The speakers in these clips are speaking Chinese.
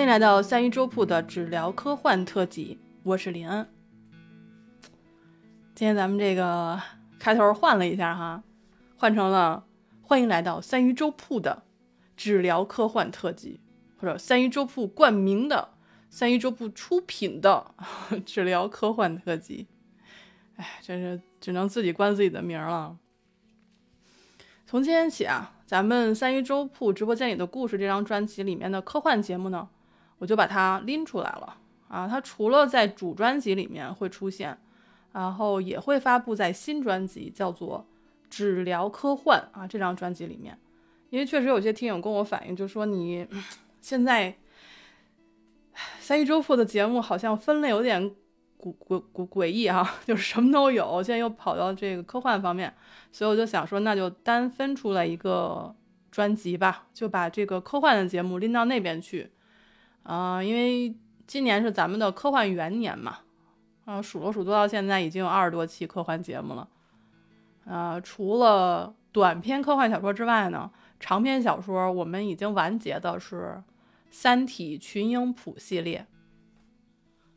欢迎来到三一粥铺的只聊科幻特辑，我是林恩。今天咱们这个开头换了一下哈，换成了欢迎来到三鱼粥铺的只聊科幻特辑，或者三鱼粥铺冠名的、三鱼粥铺出品的 只聊科幻特辑。哎，真是只能自己冠自己的名了。从今天起啊，咱们三鱼粥铺直播间里的故事这张专辑里面的科幻节目呢。我就把它拎出来了啊！它除了在主专辑里面会出现，然后也会发布在新专辑，叫做《只聊科幻》啊这张专辑里面。因为确实有些听友跟我反映，就说你现在三一周铺的节目好像分类有点诡诡诡诡异哈，就是什么都有。现在又跑到这个科幻方面，所以我就想说，那就单分出来一个专辑吧，就把这个科幻的节目拎到那边去。啊，因为今年是咱们的科幻元年嘛，啊，数了数，做到现在已经有二十多期科幻节目了。啊，除了短篇科幻小说之外呢，长篇小说我们已经完结的是《三体群英谱》系列，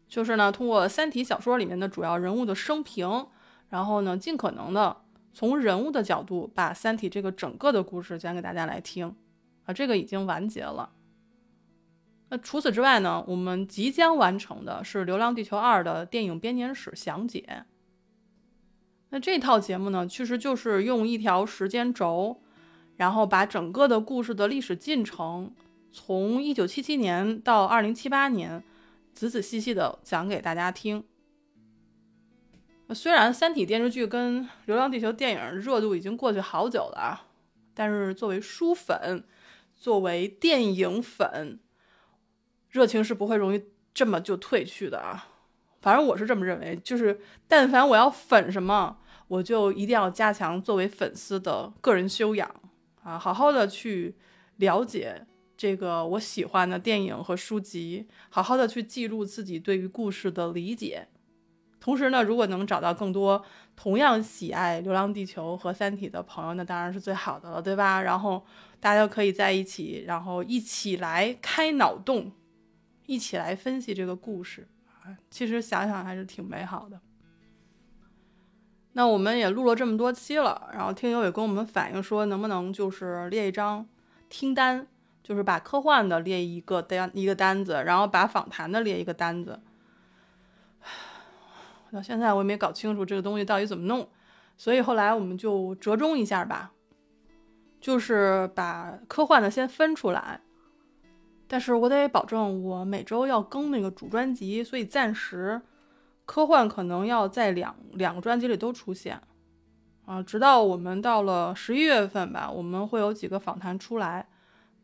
就是呢，通过《三体》小说里面的主要人物的生平，然后呢，尽可能的从人物的角度把《三体》这个整个的故事讲给大家来听。啊，这个已经完结了。那除此之外呢？我们即将完成的是《流浪地球二》的电影编年史详解。那这套节目呢，其实就是用一条时间轴，然后把整个的故事的历史进程，从一九七七年到二零七八年，仔仔细细的讲给大家听。虽然《三体》电视剧跟《流浪地球》电影热度已经过去好久了，但是作为书粉，作为电影粉。热情是不会容易这么就褪去的啊，反正我是这么认为。就是但凡我要粉什么，我就一定要加强作为粉丝的个人修养啊，好好的去了解这个我喜欢的电影和书籍，好好的去记录自己对于故事的理解。同时呢，如果能找到更多同样喜爱《流浪地球》和《三体》的朋友，那当然是最好的了，对吧？然后大家可以在一起，然后一起来开脑洞。一起来分析这个故事啊，其实想想还是挺美好的。那我们也录了这么多期了，然后听友也跟我们反映说，能不能就是列一张听单，就是把科幻的列一个单一个单子，然后把访谈的列一个单子。到现在我也没搞清楚这个东西到底怎么弄，所以后来我们就折中一下吧，就是把科幻的先分出来。但是我得保证我每周要更那个主专辑，所以暂时科幻可能要在两两个专辑里都出现啊，直到我们到了十一月份吧，我们会有几个访谈出来，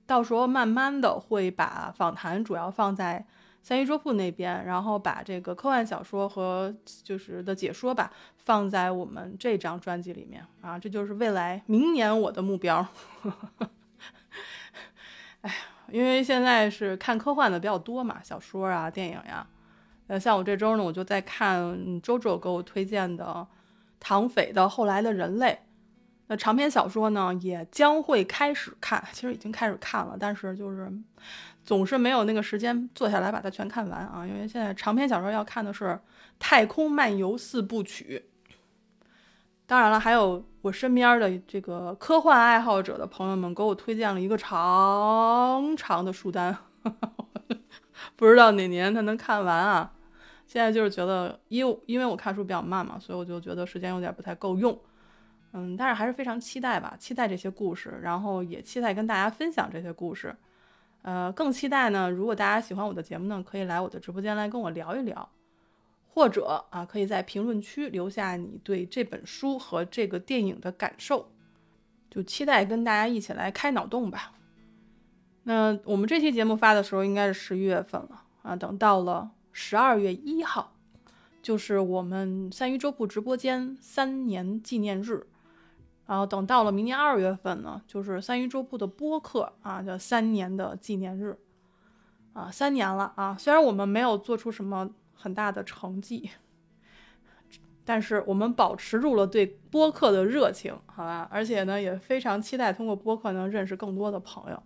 到时候慢慢的会把访谈主要放在三一桌铺那边，然后把这个科幻小说和就是的解说吧放在我们这张专辑里面啊，这就是未来明年我的目标。哎呀。因为现在是看科幻的比较多嘛，小说啊、电影呀。呃，像我这周呢，我就在看周周给我推荐的唐斐的《后来的人类》。那长篇小说呢，也将会开始看，其实已经开始看了，但是就是总是没有那个时间坐下来把它全看完啊。因为现在长篇小说要看的是《太空漫游四部曲》。当然了，还有我身边的这个科幻爱好者的朋友们给我推荐了一个长长的书单，不知道哪年他能看完啊？现在就是觉得，因为因为我看书比较慢嘛，所以我就觉得时间有点不太够用。嗯，但是还是非常期待吧，期待这些故事，然后也期待跟大家分享这些故事。呃，更期待呢，如果大家喜欢我的节目呢，可以来我的直播间来跟我聊一聊。或者啊，可以在评论区留下你对这本书和这个电影的感受，就期待跟大家一起来开脑洞吧。那我们这期节目发的时候应该是十一月份了啊，等到了十二月一号，就是我们三鱼周铺直播间三年纪念日。然后等到了明年二月份呢，就是三鱼周铺的播客啊，叫三年的纪念日啊，三年了啊，虽然我们没有做出什么。很大的成绩，但是我们保持住了对播客的热情，好吧？而且呢，也非常期待通过播客能认识更多的朋友。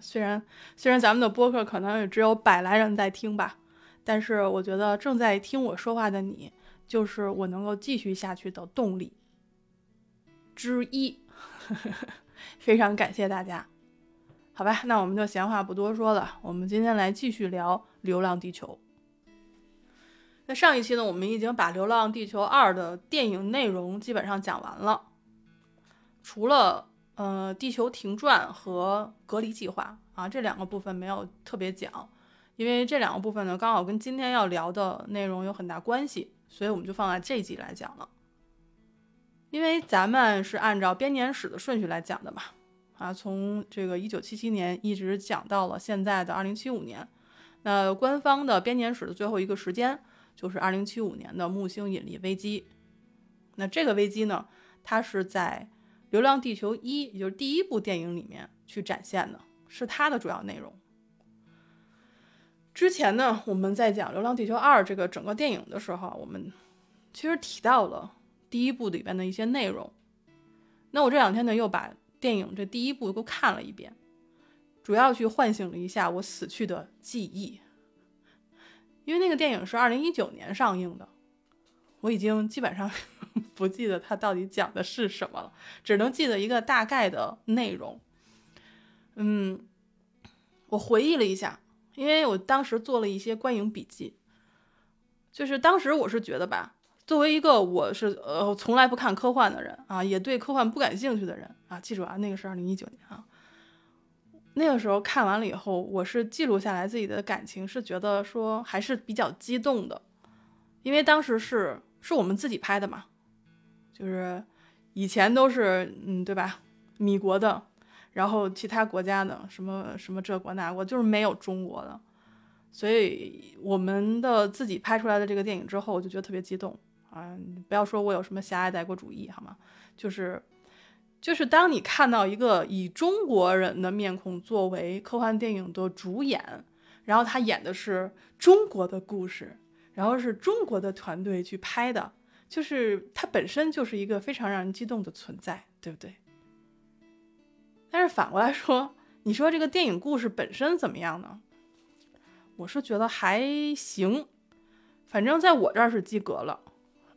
虽然虽然咱们的播客可能也只有百来人在听吧，但是我觉得正在听我说话的你，就是我能够继续下去的动力之一。非常感谢大家。好吧，那我们就闲话不多说了，我们今天来继续聊《流浪地球》。那上一期呢，我们已经把《流浪地球二》的电影内容基本上讲完了，除了呃地球停转和隔离计划啊这两个部分没有特别讲，因为这两个部分呢刚好跟今天要聊的内容有很大关系，所以我们就放在这一集来讲了。因为咱们是按照编年史的顺序来讲的嘛。啊，从这个一九七七年一直讲到了现在的二零七五年，那官方的编年史的最后一个时间就是二零七五年的木星引力危机。那这个危机呢，它是在《流浪地球一》也就是第一部电影里面去展现的，是它的主要内容。之前呢，我们在讲《流浪地球二》这个整个电影的时候，我们其实提到了第一部里边的一些内容。那我这两天呢，又把电影这第一部都看了一遍，主要去唤醒了一下我死去的记忆。因为那个电影是二零一九年上映的，我已经基本上 不记得它到底讲的是什么了，只能记得一个大概的内容。嗯，我回忆了一下，因为我当时做了一些观影笔记，就是当时我是觉得吧。作为一个我是呃从来不看科幻的人啊，也对科幻不感兴趣的人啊，记住啊，那个是二零一九年啊。那个时候看完了以后，我是记录下来自己的感情，是觉得说还是比较激动的，因为当时是是我们自己拍的嘛，就是以前都是嗯对吧，米国的，然后其他国家的什么什么这国那国，就是没有中国的，所以我们的自己拍出来的这个电影之后，我就觉得特别激动。啊，不要说我有什么狭隘的爱国主义，好吗？就是，就是当你看到一个以中国人的面孔作为科幻电影的主演，然后他演的是中国的故事，然后是中国的团队去拍的，就是它本身就是一个非常让人激动的存在，对不对？但是反过来说，你说这个电影故事本身怎么样呢？我是觉得还行，反正在我这儿是及格了。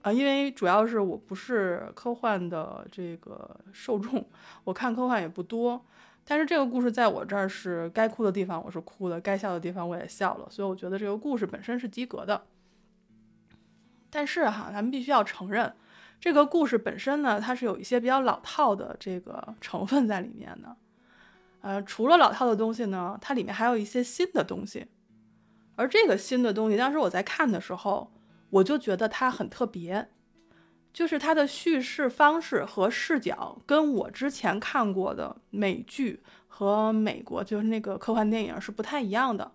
啊，因为主要是我不是科幻的这个受众，我看科幻也不多。但是这个故事在我这儿是该哭的地方我是哭的，该笑的地方我也笑了，所以我觉得这个故事本身是及格的。但是哈，咱们必须要承认，这个故事本身呢，它是有一些比较老套的这个成分在里面的。呃，除了老套的东西呢，它里面还有一些新的东西。而这个新的东西，当时我在看的时候。我就觉得它很特别，就是它的叙事方式和视角跟我之前看过的美剧和美国就是那个科幻电影是不太一样的。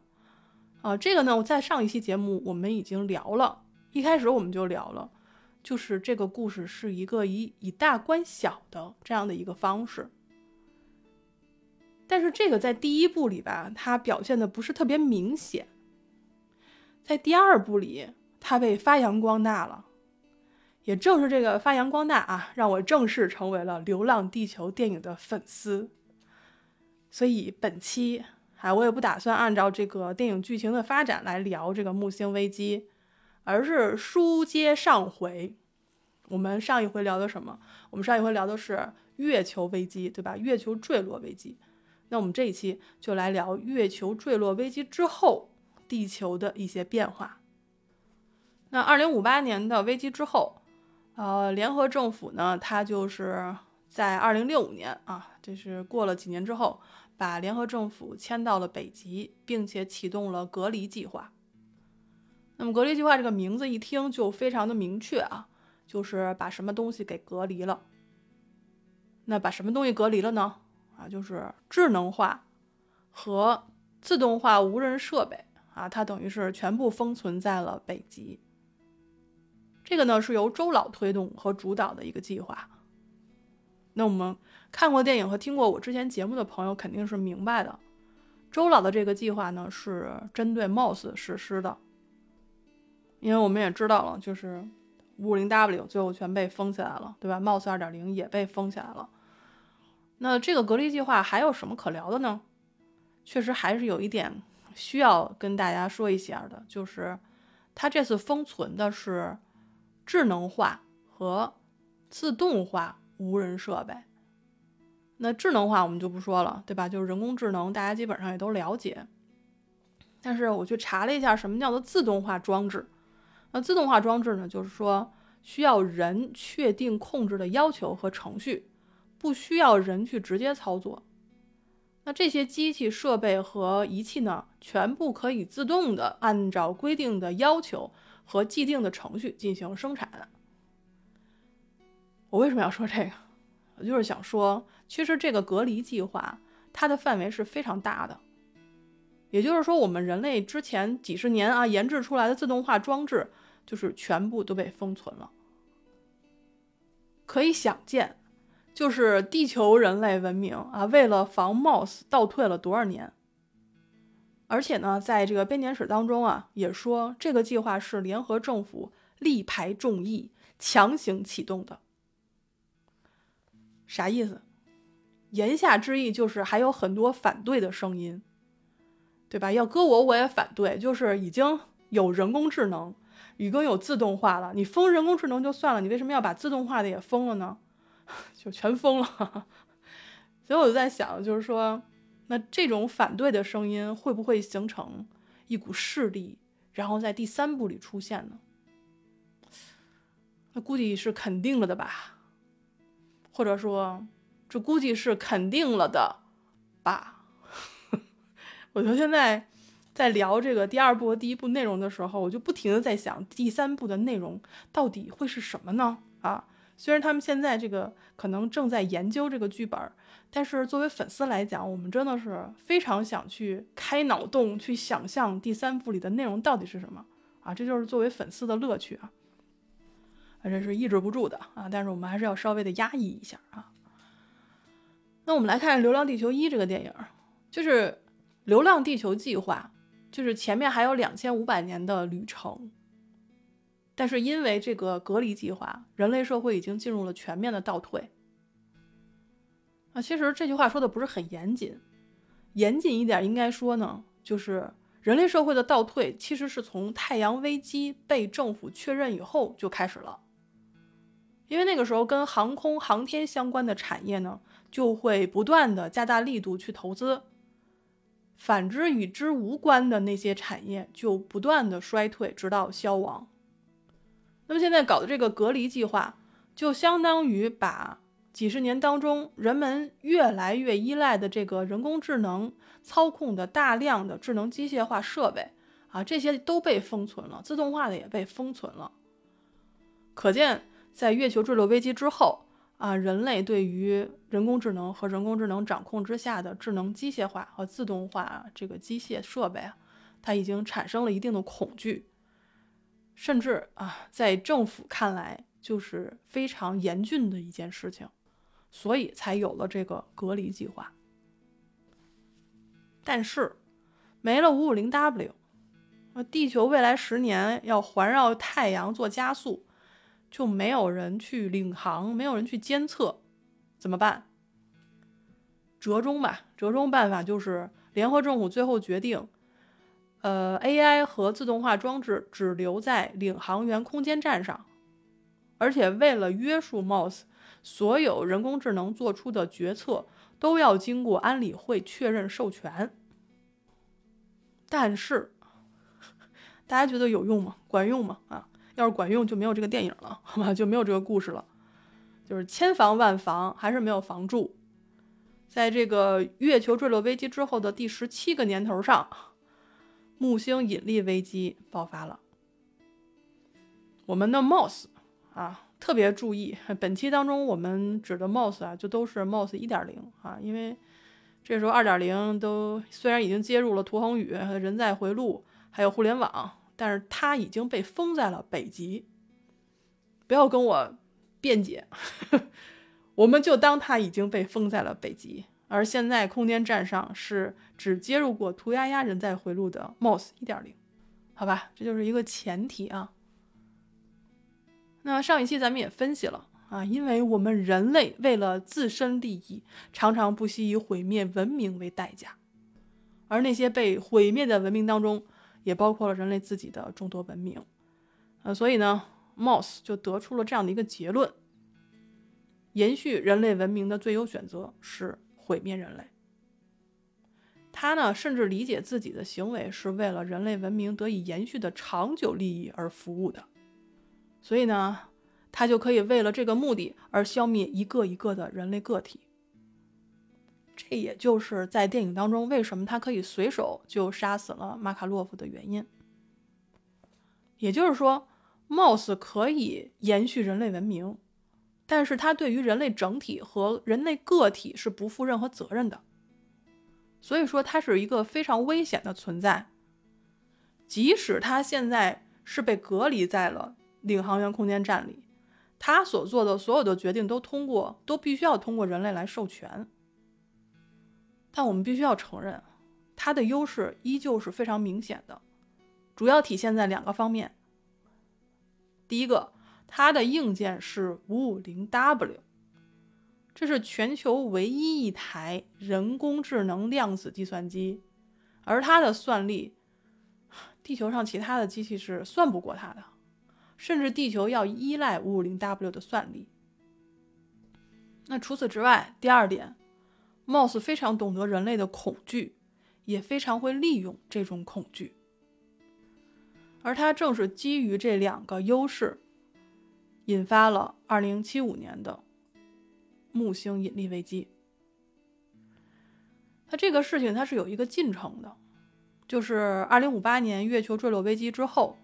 啊，这个呢，我在上一期节目我们已经聊了，一开始我们就聊了，就是这个故事是一个以以大观小的这样的一个方式。但是这个在第一部里吧，它表现的不是特别明显，在第二部里。它被发扬光大了，也正是这个发扬光大啊，让我正式成为了《流浪地球》电影的粉丝。所以本期，哎，我也不打算按照这个电影剧情的发展来聊这个木星危机，而是书接上回。我们上一回聊的什么？我们上一回聊的是月球危机，对吧？月球坠落危机。那我们这一期就来聊月球坠落危机之后，地球的一些变化。那二零五八年的危机之后，呃，联合政府呢，它就是在二零六五年啊，这是过了几年之后，把联合政府迁到了北极，并且启动了隔离计划。那么隔离计划这个名字一听就非常的明确啊，就是把什么东西给隔离了。那把什么东西隔离了呢？啊，就是智能化和自动化无人设备啊，它等于是全部封存在了北极。这个呢是由周老推动和主导的一个计划。那我们看过电影和听过我之前节目的朋友肯定是明白的，周老的这个计划呢是针对 MOS 实施的。因为我们也知道了，就是五零 W 最后全被封起来了，对吧？MOS 二点零也被封起来了。那这个隔离计划还有什么可聊的呢？确实还是有一点需要跟大家说一下的，就是它这次封存的是智能化和自动化无人设备。那智能化我们就不说了，对吧？就是人工智能，大家基本上也都了解。但是我去查了一下，什么叫做自动化装置？那自动化装置呢，就是说需要人确定控制的要求和程序，不需要人去直接操作。那这些机器设备和仪器呢，全部可以自动的按照规定的要求和既定的程序进行生产。我为什么要说这个？我就是想说。其实这个隔离计划，它的范围是非常大的。也就是说，我们人类之前几十年啊研制出来的自动化装置，就是全部都被封存了。可以想见，就是地球人类文明啊，为了防 Mouse 倒退了多少年。而且呢，在这个编年史当中啊，也说这个计划是联合政府力排众议强行启动的。啥意思？言下之意就是还有很多反对的声音，对吧？要搁我我也反对，就是已经有人工智能，已经有自动化了，你封人工智能就算了，你为什么要把自动化的也封了呢？就全封了。所以我就在想，就是说，那这种反对的声音会不会形成一股势力，然后在第三部里出现呢？那估计是肯定了的吧，或者说。这估计是肯定了的吧？我就现在在聊这个第二部和第一部内容的时候，我就不停的在想第三部的内容到底会是什么呢？啊，虽然他们现在这个可能正在研究这个剧本，但是作为粉丝来讲，我们真的是非常想去开脑洞，去想象第三部里的内容到底是什么啊！这就是作为粉丝的乐趣啊，反正是抑制不住的啊！但是我们还是要稍微的压抑一下啊。那我们来看《流浪地球一》这个电影，就是《流浪地球计划》，就是前面还有两千五百年的旅程，但是因为这个隔离计划，人类社会已经进入了全面的倒退。啊，其实这句话说的不是很严谨，严谨一点应该说呢，就是人类社会的倒退其实是从太阳危机被政府确认以后就开始了，因为那个时候跟航空航天相关的产业呢。就会不断的加大力度去投资，反之与之无关的那些产业就不断的衰退，直到消亡。那么现在搞的这个隔离计划，就相当于把几十年当中人们越来越依赖的这个人工智能操控的大量的智能机械化设备啊，这些都被封存了，自动化的也被封存了。可见，在月球坠落危机之后。啊，人类对于人工智能和人工智能掌控之下的智能机械化和自动化这个机械设备啊，它已经产生了一定的恐惧，甚至啊，在政府看来就是非常严峻的一件事情，所以才有了这个隔离计划。但是，没了五五零 W，呃，地球未来十年要环绕太阳做加速。就没有人去领航，没有人去监测，怎么办？折中吧，折中办法就是联合政府最后决定，呃，AI 和自动化装置只留在领航员空间站上，而且为了约束 Mouse，所有人工智能做出的决策都要经过安理会确认授权。但是，大家觉得有用吗？管用吗？啊？要是管用，就没有这个电影了，好吧？就没有这个故事了。就是千防万防，还是没有防住。在这个月球坠落危机之后的第十七个年头上，木星引力危机爆发了。我们的 MOS 啊，特别注意，本期当中我们指的 MOS 啊，就都是 MOS 一点零啊，因为这时候二点零都虽然已经接入了图恒宇、人在回路，还有互联网。但是它已经被封在了北极，不要跟我辩解，呵 呵我们就当它已经被封在了北极。而现在空间站上是只接入过图丫丫人在回路的 MOS 一点零，好吧，这就是一个前提啊。那上一期咱们也分析了啊，因为我们人类为了自身利益，常常不惜以毁灭文明为代价。而那些被毁灭的文明当中，也包括了人类自己的众多文明。呃，所以呢，Moss 就得出了这样的一个结论：延续人类文明的最优选择是毁灭人类。他呢，甚至理解自己的行为是为了人类文明得以延续的长久利益而服务的，所以呢，他就可以为了这个目的而消灭一个一个的人类个体。这也就是在电影当中为什么他可以随手就杀死了马卡洛夫的原因。也就是说，Moss 可以延续人类文明，但是它对于人类整体和人类个体是不负任何责任的。所以说，它是一个非常危险的存在。即使它现在是被隔离在了领航员空间站里，它所做的所有的决定都通过，都必须要通过人类来授权。但我们必须要承认，它的优势依旧是非常明显的，主要体现在两个方面。第一个，它的硬件是五五零 W。这是全球唯一一台人工智能量子计算机，而它的算力，地球上其他的机器是算不过它的，甚至地球要依赖 550W 的算力。那除此之外，第二点，Moss 非常懂得人类的恐惧，也非常会利用这种恐惧，而他正是基于这两个优势，引发了2075年的。木星引力危机，它这个事情它是有一个进程的，就是二零五八年月球坠落危机之后，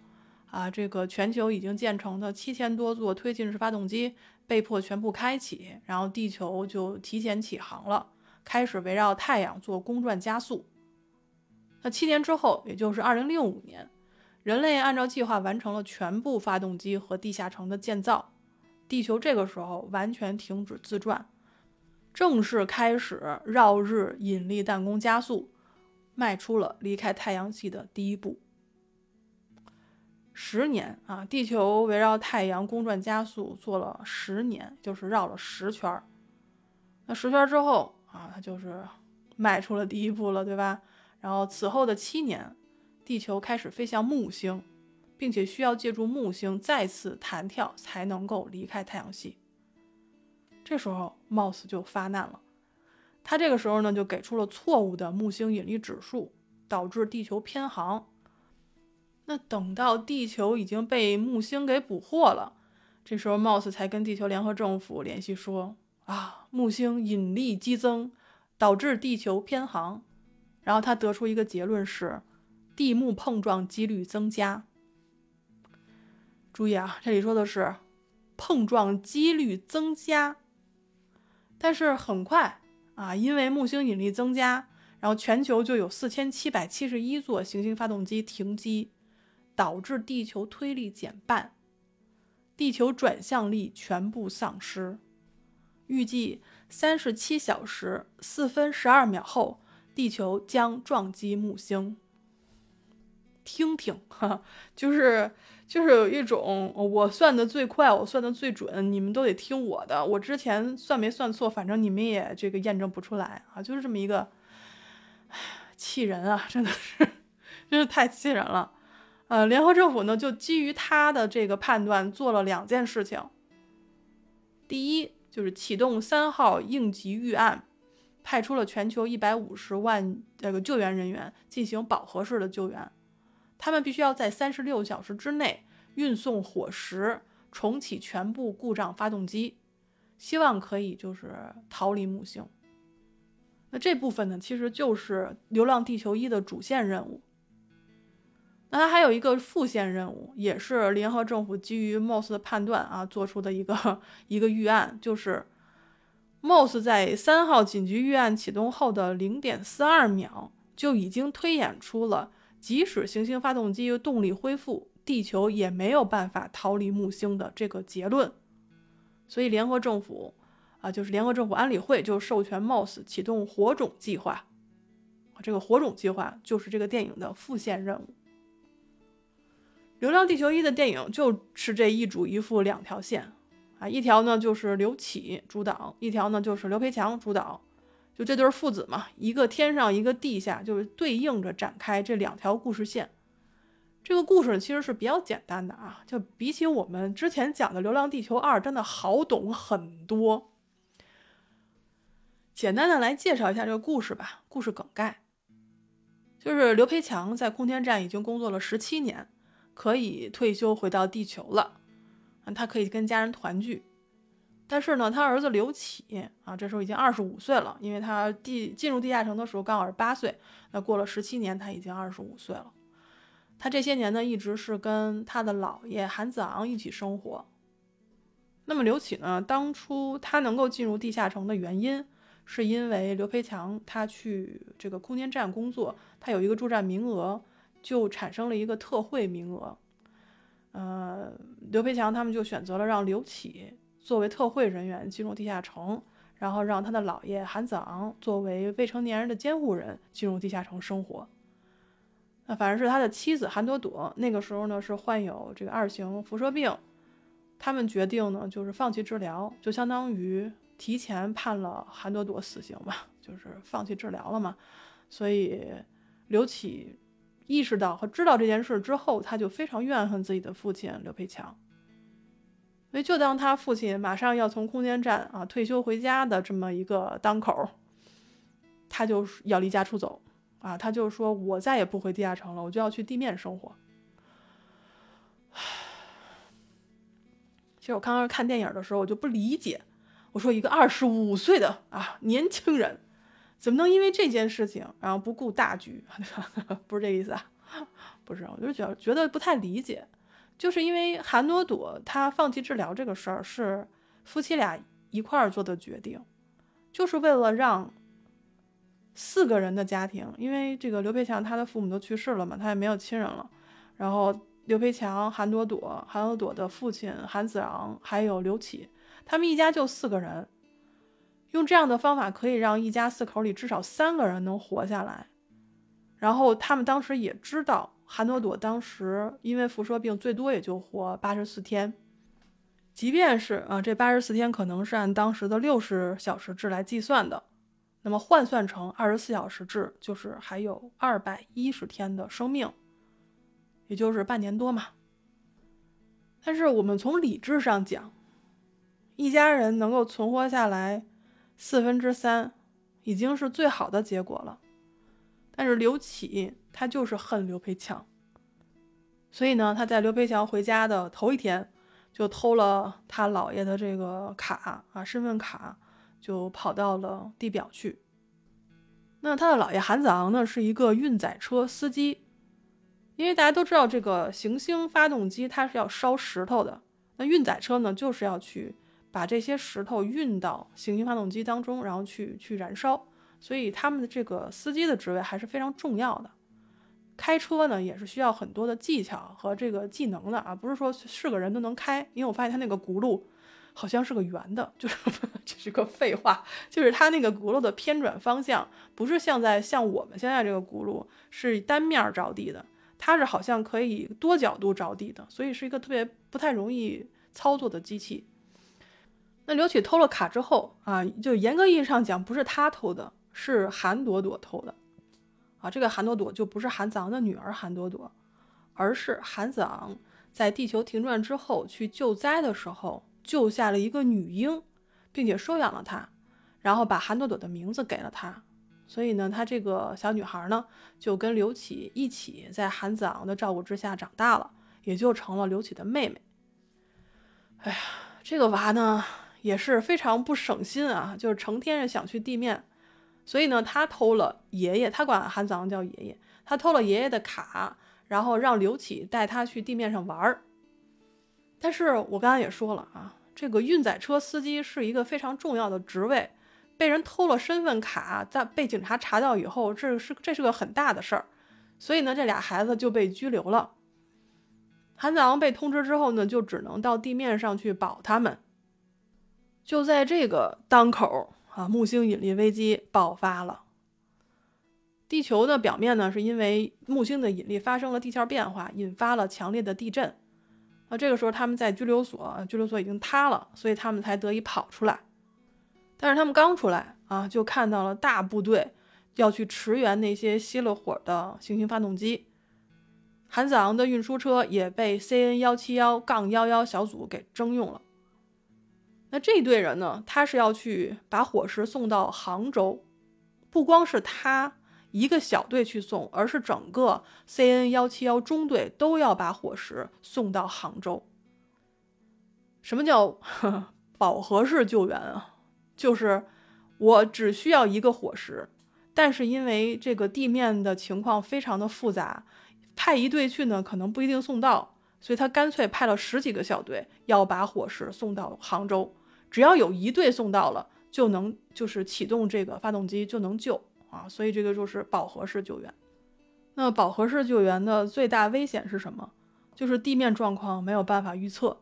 啊，这个全球已经建成的七千多座推进式发动机被迫全部开启，然后地球就提前起航了，开始围绕太阳做公转加速。那七年之后，也就是二零六五年，人类按照计划完成了全部发动机和地下城的建造。地球这个时候完全停止自转，正式开始绕日引力弹弓加速，迈出了离开太阳系的第一步。十年啊，地球围绕太阳公转加速做了十年，就是绕了十圈儿。那十圈之后啊，它就是迈出了第一步了，对吧？然后此后的七年，地球开始飞向木星。并且需要借助木星再次弹跳才能够离开太阳系。这时候，Moss 就发难了。他这个时候呢，就给出了错误的木星引力指数，导致地球偏航。那等到地球已经被木星给捕获了，这时候 Moss 才跟地球联合政府联系说：“啊，木星引力激增，导致地球偏航。”然后他得出一个结论是：地木碰撞几率增加。注意啊，这里说的是碰撞几率增加，但是很快啊，因为木星引力增加，然后全球就有四千七百七十一座行星发动机停机，导致地球推力减半，地球转向力全部丧失。预计三十七小时四分十二秒后，地球将撞击木星。听听，哈，就是就是有一种我算的最快，我算的最准，你们都得听我的。我之前算没算错，反正你们也这个验证不出来啊，就是这么一个，气人啊，真的是，真是太气人了。呃，联合政府呢，就基于他的这个判断做了两件事情。第一，就是启动三号应急预案，派出了全球一百五十万这个救援人员进行饱和式的救援。他们必须要在三十六小时之内运送伙食，重启全部故障发动机，希望可以就是逃离木星。那这部分呢，其实就是《流浪地球一》的主线任务。那它还有一个副线任务，也是联合政府基于 Moss 的判断啊做出的一个一个预案，就是 Moss 在三号紧急预案启动后的零点四二秒就已经推演出了。即使行星发动机动力恢复，地球也没有办法逃离木星的这个结论。所以，联合政府啊，就是联合政府安理会就授权 Moss 启动火种计划。这个火种计划就是这个电影的副线任务。《流浪地球一》的电影就是这一主一副两条线啊，一条呢就是刘启主导，一条呢就是刘培强主导。就这对父子嘛，一个天上，一个地下，就是对应着展开这两条故事线。这个故事其实是比较简单的啊，就比起我们之前讲的《流浪地球二》，真的好懂很多。简单的来介绍一下这个故事吧。故事梗概就是刘培强在空间站已经工作了十七年，可以退休回到地球了，啊，他可以跟家人团聚。但是呢，他儿子刘启啊，这时候已经二十五岁了，因为他地进入地下城的时候刚好是八岁，那过了十七年，他已经二十五岁了。他这些年呢，一直是跟他的姥爷韩子昂一起生活。那么刘启呢，当初他能够进入地下城的原因，是因为刘培强他去这个空间站工作，他有一个驻站名额，就产生了一个特惠名额。呃，刘培强他们就选择了让刘启作为特惠人员进入地下城，然后让他的姥爷韩子昂作为未成年人的监护人进入地下城生活。那反正是他的妻子韩朵朵，那个时候呢是患有这个二型辐射病，他们决定呢就是放弃治疗，就相当于提前判了韩朵朵死刑嘛，就是放弃治疗了嘛。所以刘启意识到和知道这件事之后，他就非常怨恨自己的父亲刘培强。所以就当他父亲马上要从空间站啊退休回家的这么一个当口，他就要离家出走。啊，他就说：“我再也不回地下城了，我就要去地面生活。”其实我刚刚看电影的时候，我就不理解，我说一个二十五岁的啊年轻人，怎么能因为这件事情然后不顾大局？不是这个意思啊，不是，我就觉觉得不太理解，就是因为韩朵朵她放弃治疗这个事儿是夫妻俩一块儿做的决定，就是为了让。四个人的家庭，因为这个刘培强他的父母都去世了嘛，他也没有亲人了。然后刘培强、韩朵朵、韩朵朵的父亲韩子昂还有刘启，他们一家就四个人。用这样的方法可以让一家四口里至少三个人能活下来。然后他们当时也知道，韩朵朵当时因为辐射病最多也就活八十四天。即便是啊，这八十四天可能是按当时的六十小时制来计算的。那么换算成二十四小时制，就是还有二百一十天的生命，也就是半年多嘛。但是我们从理智上讲，一家人能够存活下来四分之三，已经是最好的结果了。但是刘启他就是恨刘培强，所以呢，他在刘培强回家的头一天，就偷了他姥爷的这个卡啊，身份卡。就跑到了地表去。那他的姥爷韩子昂呢，是一个运载车司机。因为大家都知道，这个行星发动机它是要烧石头的，那运载车呢，就是要去把这些石头运到行星发动机当中，然后去去燃烧。所以他们的这个司机的职位还是非常重要的。开车呢，也是需要很多的技巧和这个技能的啊，不是说是个人都能开。因为我发现他那个轱辘。好像是个圆的，就是 这是个废话，就是它那个轱辘的偏转方向不是像在像我们现在这个轱辘是单面着地的，它是好像可以多角度着地的，所以是一个特别不太容易操作的机器。那刘启偷了卡之后啊，就严格意义上讲不是他偷的，是韩朵朵偷的啊。这个韩朵朵就不是韩子昂的女儿韩朵朵，而是韩子昂在地球停转之后去救灾的时候。救下了一个女婴，并且收养了她，然后把韩朵朵的名字给了她。所以呢，她这个小女孩呢，就跟刘启一起在韩子昂的照顾之下长大了，也就成了刘启的妹妹。哎呀，这个娃呢也是非常不省心啊，就是成天想去地面。所以呢，他偷了爷爷，他管韩子昂叫爷爷，他偷了爷爷的卡，然后让刘启带他去地面上玩儿。但是我刚才也说了啊。这个运载车司机是一个非常重要的职位，被人偷了身份卡，在被警察查到以后，这是这是个很大的事儿，所以呢，这俩孩子就被拘留了。韩子昂被通知之后呢，就只能到地面上去保他们。就在这个当口啊，木星引力危机爆发了。地球的表面呢，是因为木星的引力发生了地壳变化，引发了强烈的地震。啊，这个时候他们在拘留所，拘留所已经塌了，所以他们才得以跑出来。但是他们刚出来啊，就看到了大部队要去驰援那些熄了火的行星发动机。韩子昂的运输车也被 CN 幺七幺杠幺幺小组给征用了。那这队人呢，他是要去把火石送到杭州，不光是他一个小队去送，而是整个 CN 幺七幺中队都要把火石送到杭州。什么叫 饱和式救援啊？就是我只需要一个火石，但是因为这个地面的情况非常的复杂。派一队去呢，可能不一定送到，所以他干脆派了十几个小队，要把火石送到杭州。只要有一队送到了，就能就是启动这个发动机就能救啊。所以这个就是饱和式救援。那饱和式救援的最大危险是什么？就是地面状况没有办法预测，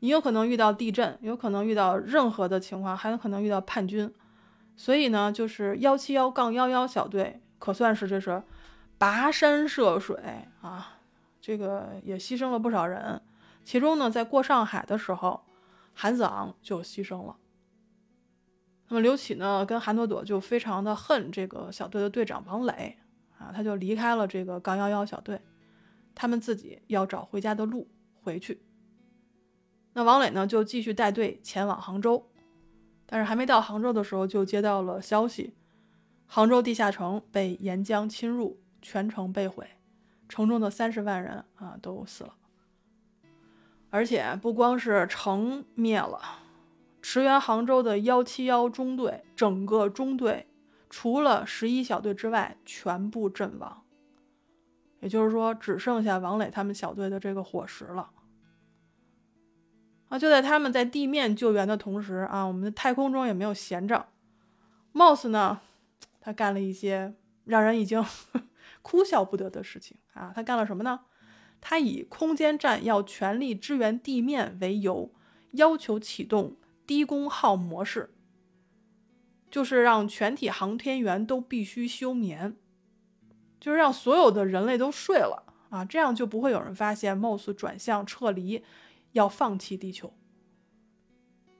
你有可能遇到地震，有可能遇到任何的情况，还有可能遇到叛军。所以呢，就是幺七幺杠幺幺小队可算是这是。跋山涉水啊，这个也牺牲了不少人。其中呢，在过上海的时候，韩子昂就牺牲了。那么刘启呢，跟韩朵朵就非常的恨这个小队的队长王磊啊，他就离开了这个杠幺幺小队，他们自己要找回家的路回去。那王磊呢，就继续带队前往杭州，但是还没到杭州的时候，就接到了消息，杭州地下城被岩浆侵入。全城被毁，城中的三十万人啊都死了。而且不光是城灭了，驰援杭州的幺七幺中队，整个中队除了十一小队之外，全部阵亡。也就是说，只剩下王磊他们小队的这个伙食了。啊，就在他们在地面救援的同时啊，我们的太空中也没有闲着。Moss 呢，他干了一些让人已经。哭笑不得的事情啊！他干了什么呢？他以空间站要全力支援地面为由，要求启动低功耗模式，就是让全体航天员都必须休眠，就是让所有的人类都睡了啊，这样就不会有人发现 Moss 转向撤离，要放弃地球。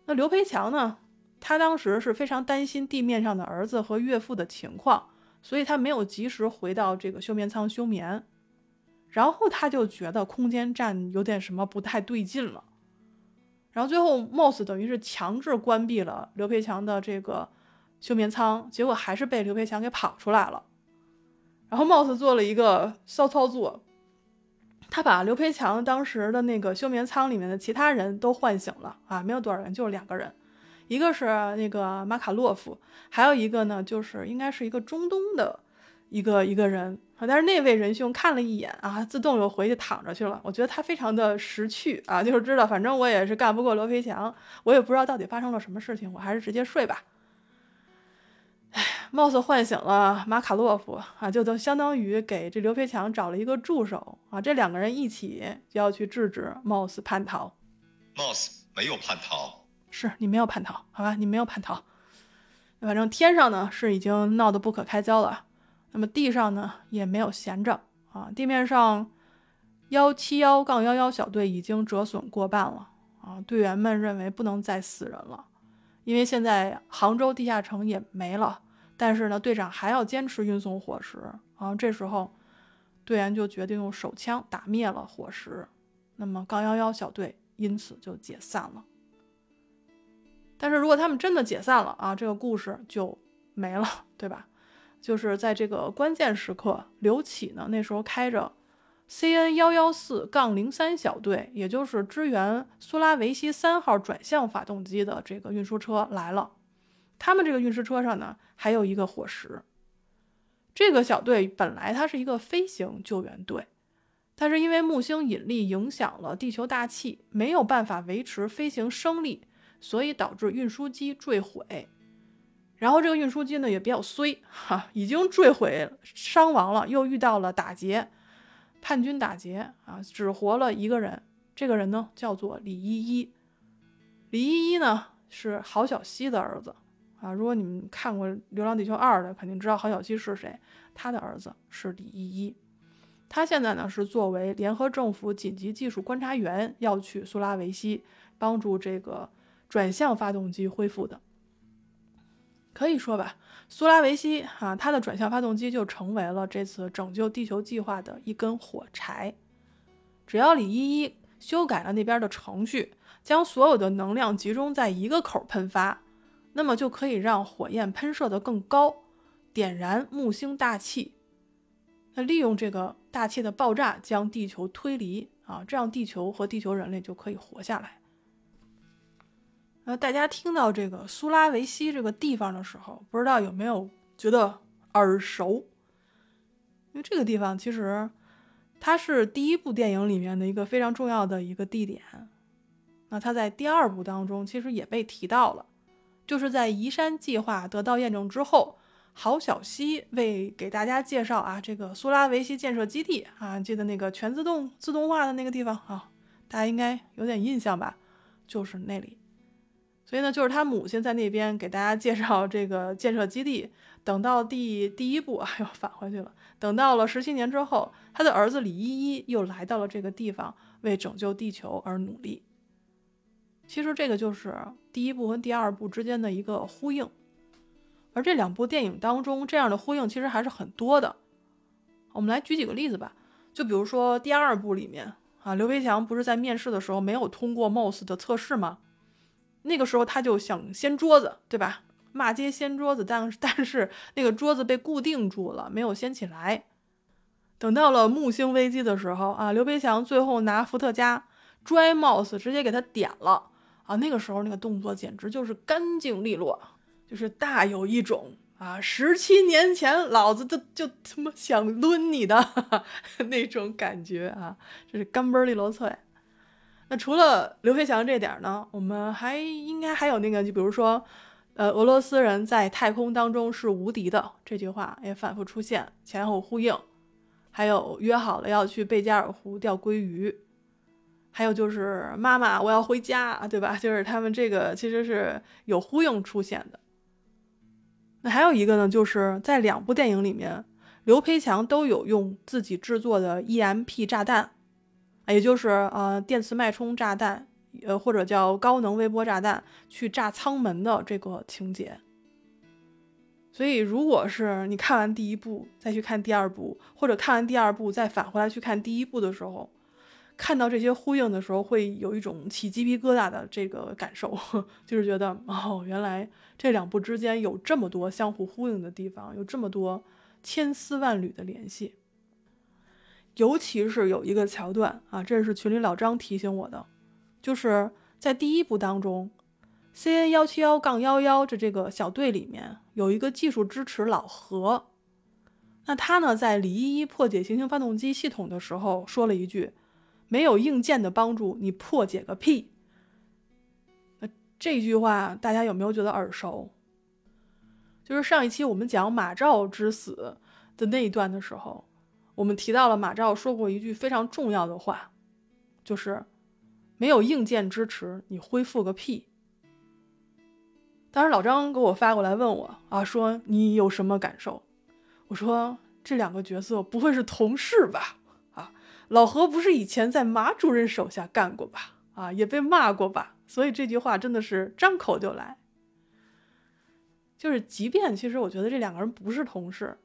那刘培强呢？他当时是非常担心地面上的儿子和岳父的情况。所以他没有及时回到这个休眠舱休眠，然后他就觉得空间站有点什么不太对劲了，然后最后 Moss 等于是强制关闭了刘培强的这个休眠舱，结果还是被刘培强给跑出来了。然后 Moss 做了一个骚操作，他把刘培强当时的那个休眠舱里面的其他人都唤醒了啊，没有多少人，就是两个人。一个是那个马卡洛夫，还有一个呢，就是应该是一个中东的一个一个人啊。但是那位仁兄看了一眼啊，自动又回去躺着去了。我觉得他非常的识趣啊，就是知道反正我也是干不过罗培强，我也不知道到底发生了什么事情，我还是直接睡吧。哎，貌似唤醒了马卡洛夫啊，就都相当于给这刘培强找了一个助手啊。这两个人一起就要去制止貌似叛逃。貌似没有叛逃。是你没有叛逃，好吧？你没有叛逃，反正天上呢是已经闹得不可开交了，那么地上呢也没有闲着啊。地面上幺七幺杠幺幺小队已经折损过半了啊，队员们认为不能再死人了，因为现在杭州地下城也没了，但是呢队长还要坚持运送火石啊。这时候队员就决定用手枪打灭了火石，那么杠幺幺小队因此就解散了。但是如果他们真的解散了啊，这个故事就没了，对吧？就是在这个关键时刻，刘启呢那时候开着 CN 幺幺四杠零三小队，也就是支援苏拉维西三号转向发动机的这个运输车来了。他们这个运输车上呢还有一个火石。这个小队本来它是一个飞行救援队，但是因为木星引力影响了地球大气，没有办法维持飞行升力。所以导致运输机坠毁，然后这个运输机呢也比较衰哈，已经坠毁伤亡了，又遇到了打劫，叛军打劫啊，只活了一个人，这个人呢叫做李依依，李依依呢是郝小西的儿子啊，如果你们看过《流浪地球二》的，肯定知道郝小西是谁，他的儿子是李依依，他现在呢是作为联合政府紧急技术观察员要去苏拉维西帮助这个。转向发动机恢复的，可以说吧，苏拉维西啊，它的转向发动机就成为了这次拯救地球计划的一根火柴。只要李依依修改了那边的程序，将所有的能量集中在一个口喷发，那么就可以让火焰喷射得更高，点燃木星大气。那利用这个大气的爆炸将地球推离啊，这样地球和地球人类就可以活下来。那大家听到这个苏拉维西这个地方的时候，不知道有没有觉得耳熟？因为这个地方其实它是第一部电影里面的一个非常重要的一个地点。那它在第二部当中其实也被提到了，就是在移山计划得到验证之后，郝小西为给大家介绍啊这个苏拉维西建设基地啊，记得那个全自动自动化的那个地方啊，大家应该有点印象吧？就是那里。所以呢，就是他母亲在那边给大家介绍这个建设基地。等到第第一步，哎呦，返回去了。等到了十七年之后，他的儿子李依依又来到了这个地方，为拯救地球而努力。其实这个就是第一部和第二部之间的一个呼应。而这两部电影当中，这样的呼应其实还是很多的。我们来举几个例子吧。就比如说第二部里面啊，刘培强不是在面试的时候没有通过 MOS 的测试吗？那个时候他就想掀桌子，对吧？骂街掀桌子，但 但是那个桌子被固定住了，没有掀起来。等到了木星危机的时候啊，刘培强最后拿伏特加拽 mouse 直接给他点了啊！那个时候那个动作简直就是干净利落，就是大有一种啊，十七年前老子就就他妈想抡你的 那种感觉啊，这是干嘣利落脆。那除了刘培强这点呢，我们还应该还有那个，就比如说，呃，俄罗斯人在太空当中是无敌的这句话也反复出现，前后呼应。还有约好了要去贝加尔湖钓鲑鱼，还有就是妈妈我要回家，对吧？就是他们这个其实是有呼应出现的。那还有一个呢，就是在两部电影里面，刘培强都有用自己制作的 EMP 炸弹。也就是呃电磁脉冲炸弹，呃或者叫高能微波炸弹去炸舱门的这个情节。所以，如果是你看完第一部再去看第二部，或者看完第二部再返回来去看第一部的时候，看到这些呼应的时候，会有一种起鸡皮疙瘩的这个感受，就是觉得哦，原来这两部之间有这么多相互呼应的地方，有这么多千丝万缕的联系。尤其是有一个桥段啊，这是群里老张提醒我的，就是在第一部当中，CN 幺七幺杠幺幺这这个小队里面有一个技术支持老何，那他呢在李依依破解行星发动机系统的时候说了一句：“没有硬件的帮助，你破解个屁。”那这句话大家有没有觉得耳熟？就是上一期我们讲马兆之死的那一段的时候。我们提到了马兆说过一句非常重要的话，就是没有硬件支持，你恢复个屁。当时老张给我发过来问我啊，说你有什么感受？我说这两个角色不会是同事吧？啊，老何不是以前在马主任手下干过吧？啊，也被骂过吧？所以这句话真的是张口就来。就是即便其实我觉得这两个人不是同事。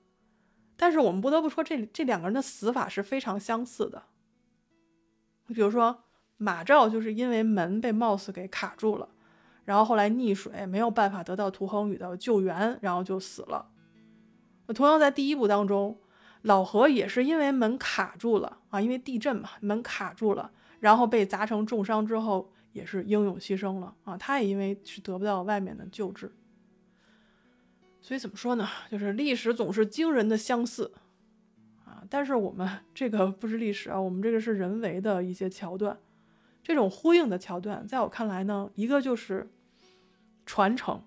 但是我们不得不说，这这两个人的死法是非常相似的。你比如说，马兆就是因为门被 Moss 给卡住了，然后后来溺水，没有办法得到涂恒宇的救援，然后就死了。同样在第一部当中，老何也是因为门卡住了啊，因为地震嘛，门卡住了，然后被砸成重伤之后，也是英勇牺牲了啊。他也因为是得不到外面的救治。所以怎么说呢？就是历史总是惊人的相似，啊！但是我们这个不是历史啊，我们这个是人为的一些桥段，这种呼应的桥段，在我看来呢，一个就是传承，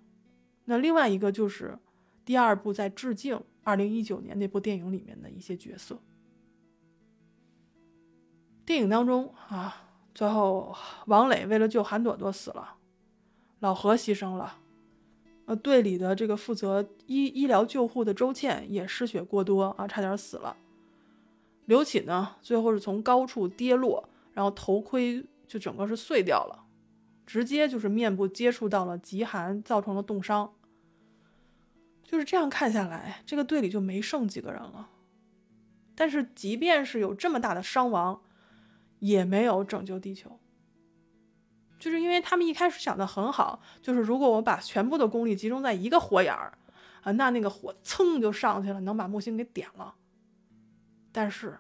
那另外一个就是第二部在致敬二零一九年那部电影里面的一些角色。电影当中啊，最后王磊为了救韩朵朵死了，老何牺牲了。呃，队里的这个负责医医疗救护的周倩也失血过多啊，差点死了。刘启呢，最后是从高处跌落，然后头盔就整个是碎掉了，直接就是面部接触到了极寒，造成了冻伤。就是这样看下来，这个队里就没剩几个人了。但是即便是有这么大的伤亡，也没有拯救地球。就是因为他们一开始想的很好，就是如果我把全部的功力集中在一个火眼儿，啊，那那个火蹭就上去了，能把木星给点了。但是，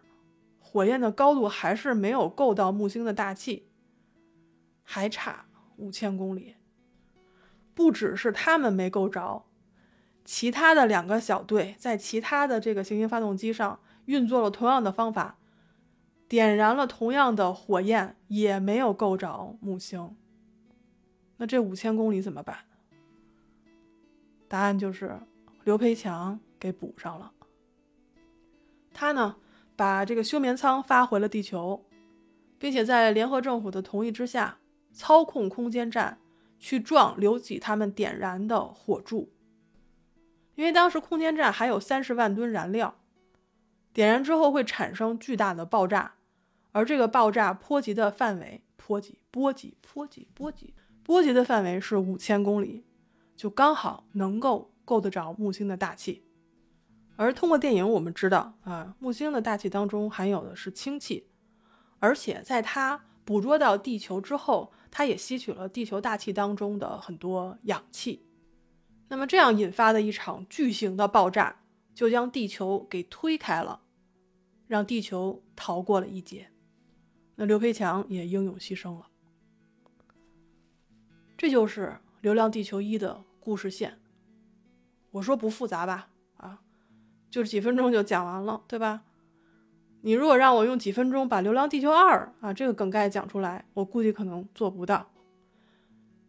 火焰的高度还是没有够到木星的大气，还差五千公里。不只是他们没够着，其他的两个小队在其他的这个行星发动机上运作了同样的方法。点燃了同样的火焰，也没有够着木星。那这五千公里怎么办？答案就是刘培强给补上了。他呢，把这个休眠舱发回了地球，并且在联合政府的同意之下，操控空间站去撞刘启他们点燃的火柱。因为当时空间站还有三十万吨燃料，点燃之后会产生巨大的爆炸。而这个爆炸波及的范围，波及波及波及波及波及的范围是五千公里，就刚好能够够得着木星的大气。而通过电影，我们知道啊，木星的大气当中含有的是氢气，而且在它捕捉到地球之后，它也吸取了地球大气当中的很多氧气。那么这样引发的一场巨型的爆炸，就将地球给推开了，让地球逃过了一劫。那刘培强也英勇牺牲了，这就是《流浪地球一》的故事线。我说不复杂吧？啊，就几分钟就讲完了，对吧？你如果让我用几分钟把《流浪地球二》啊这个梗概讲出来，我估计可能做不到，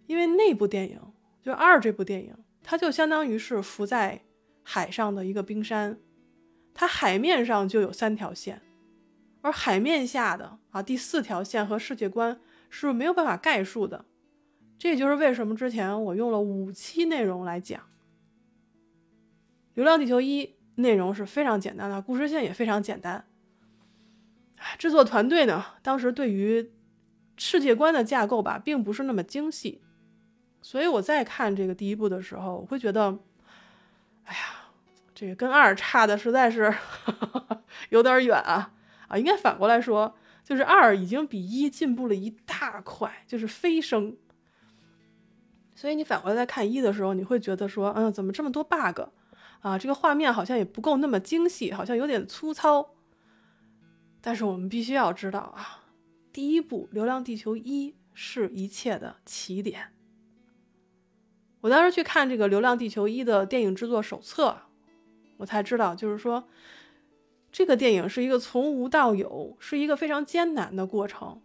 因为那部电影就二这部电影，它就相当于是浮在海上的一个冰山，它海面上就有三条线。而海面下的啊第四条线和世界观是没有办法概述的，这也就是为什么之前我用了五期内容来讲《流浪地球一》，内容是非常简单的，故事线也非常简单。制作团队呢，当时对于世界观的架构吧，并不是那么精细，所以我在看这个第一部的时候，我会觉得，哎呀，这个跟二差的实在是 有点远啊。啊，应该反过来说，就是二已经比一进步了一大块，就是飞升。所以你反过来再看一的时候，你会觉得说，嗯，怎么这么多 bug 啊？这个画面好像也不够那么精细，好像有点粗糙。但是我们必须要知道啊，第一部《流浪地球一》是一切的起点。我当时去看这个《流浪地球一》的电影制作手册，我才知道，就是说。这个电影是一个从无到有，是一个非常艰难的过程。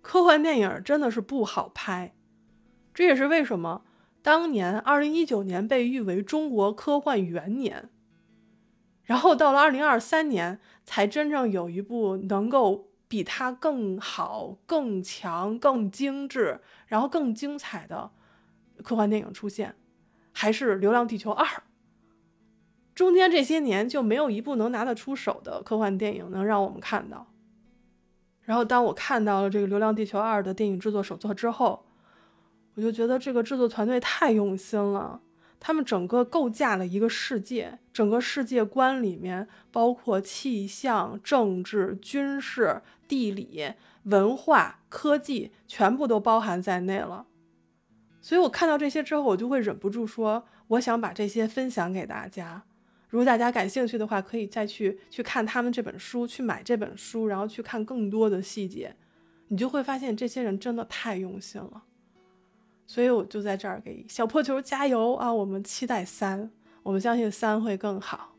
科幻电影真的是不好拍，这也是为什么当年二零一九年被誉为中国科幻元年，然后到了二零二三年才真正有一部能够比它更好、更强、更精致，然后更精彩的科幻电影出现，还是《流浪地球二》。中间这些年就没有一部能拿得出手的科幻电影能让我们看到。然后当我看到了这个《流浪地球二》的电影制作手册之后，我就觉得这个制作团队太用心了。他们整个构架了一个世界，整个世界观里面包括气象、政治、军事、地理、文化、科技，全部都包含在内了。所以我看到这些之后，我就会忍不住说，我想把这些分享给大家。如果大家感兴趣的话，可以再去去看他们这本书，去买这本书，然后去看更多的细节，你就会发现这些人真的太用心了。所以我就在这儿给小破球加油啊！我们期待三，我们相信三会更好。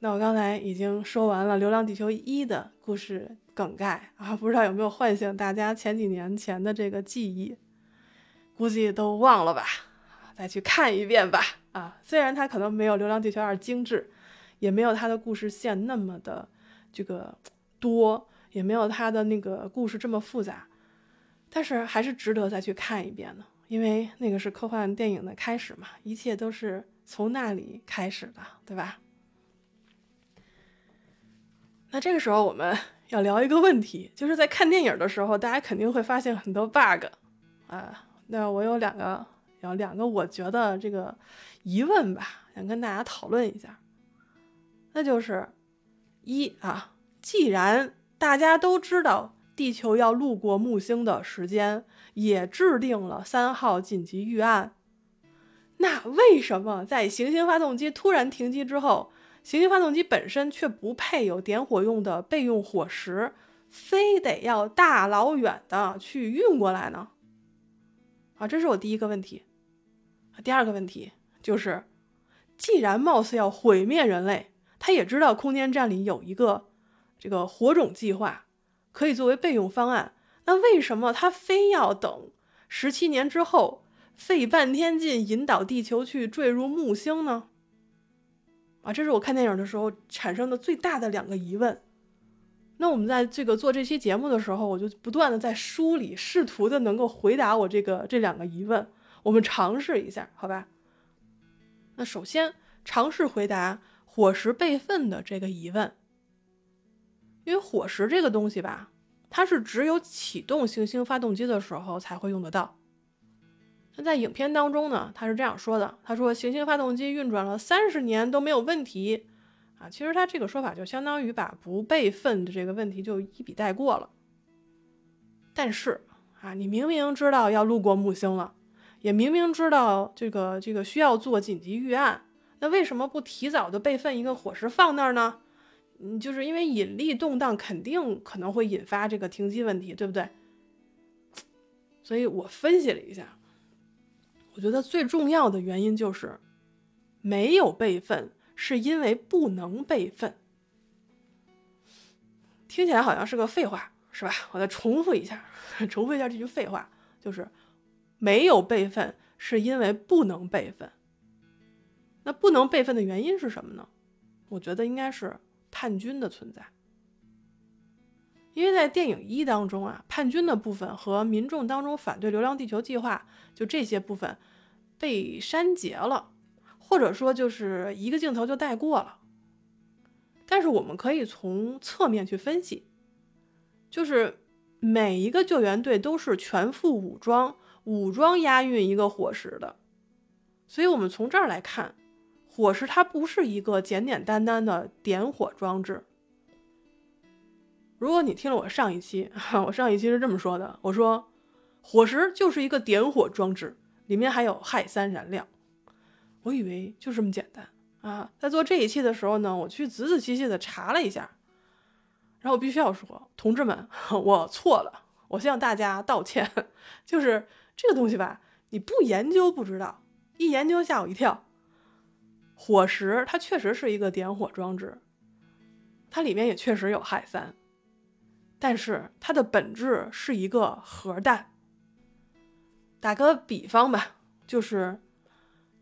那我刚才已经说完了《流浪地球一》的故事梗概啊，不知道有没有唤醒大家前几年前的这个记忆？估计都忘了吧，再去看一遍吧。啊，虽然它可能没有《流浪地球二》精致，也没有它的故事线那么的这个多，也没有它的那个故事这么复杂，但是还是值得再去看一遍的，因为那个是科幻电影的开始嘛，一切都是从那里开始的，对吧？那这个时候我们 要聊一个问题，就是在看电影的时候，大家肯定会发现很多 bug 啊。那我有两个有两个我觉得这个疑问吧，想跟大家讨论一下。那就是一啊，既然大家都知道地球要路过木星的时间，也制定了三号紧急预案，那为什么在行星发动机突然停机之后，行星发动机本身却不配有点火用的备用火石，非得要大老远的去运过来呢？啊，这是我第一个问题。第二个问题就是，既然貌似要毁灭人类，他也知道空间站里有一个这个火种计划，可以作为备用方案。那为什么他非要等十七年之后，费半天劲引导地球去坠入木星呢？啊，这是我看电影的时候产生的最大的两个疑问。那我们在这个做这期节目的时候，我就不断的在梳理，试图的能够回答我这个这两个疑问。我们尝试一下，好吧？那首先尝试回答火石备份的这个疑问，因为火石这个东西吧，它是只有启动行星发动机的时候才会用得到。那在影片当中呢，他是这样说的：他说行星发动机运转了三十年都没有问题啊。其实他这个说法就相当于把不备份的这个问题就一笔带过了。但是啊，你明明知道要路过木星了。也明明知道这个这个需要做紧急预案，那为什么不提早的备份一个火石放那儿呢？嗯，就是因为引力动荡肯定可能会引发这个停机问题，对不对？所以我分析了一下，我觉得最重要的原因就是没有备份，是因为不能备份。听起来好像是个废话，是吧？我再重复一下，重复一下这句废话，就是。没有备份是因为不能备份。那不能备份的原因是什么呢？我觉得应该是叛军的存在。因为在电影一当中啊，叛军的部分和民众当中反对流浪地球计划，就这些部分被删节了，或者说就是一个镜头就带过了。但是我们可以从侧面去分析，就是每一个救援队都是全副武装。武装押运一个火石的，所以我们从这儿来看，火石它不是一个简简单单的点火装置。如果你听了我上一期，我上一期是这么说的，我说火石就是一个点火装置，里面还有氦三燃料。我以为就这么简单啊！在做这一期的时候呢，我去仔仔细细的查了一下，然后我必须要说，同志们，我错了，我向大家道歉，就是。这个东西吧，你不研究不知道，一研究吓我一跳。火石它确实是一个点火装置，它里面也确实有氦三，但是它的本质是一个核弹。打个比方吧，就是